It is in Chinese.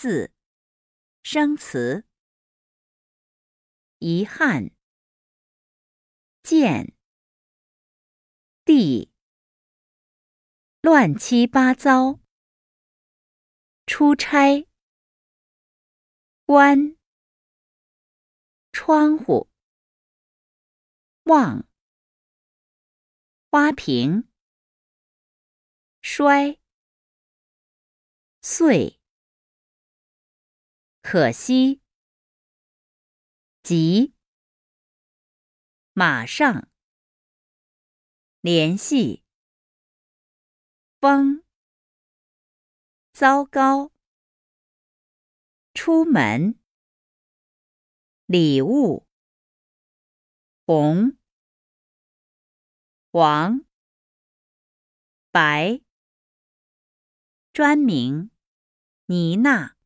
四，生词。遗憾。见。地。乱七八糟。出差。关。窗户。望。花瓶。摔。碎。可惜。急。马上。联系。风。糟糕。出门。礼物。红。黄。白。专名。妮娜。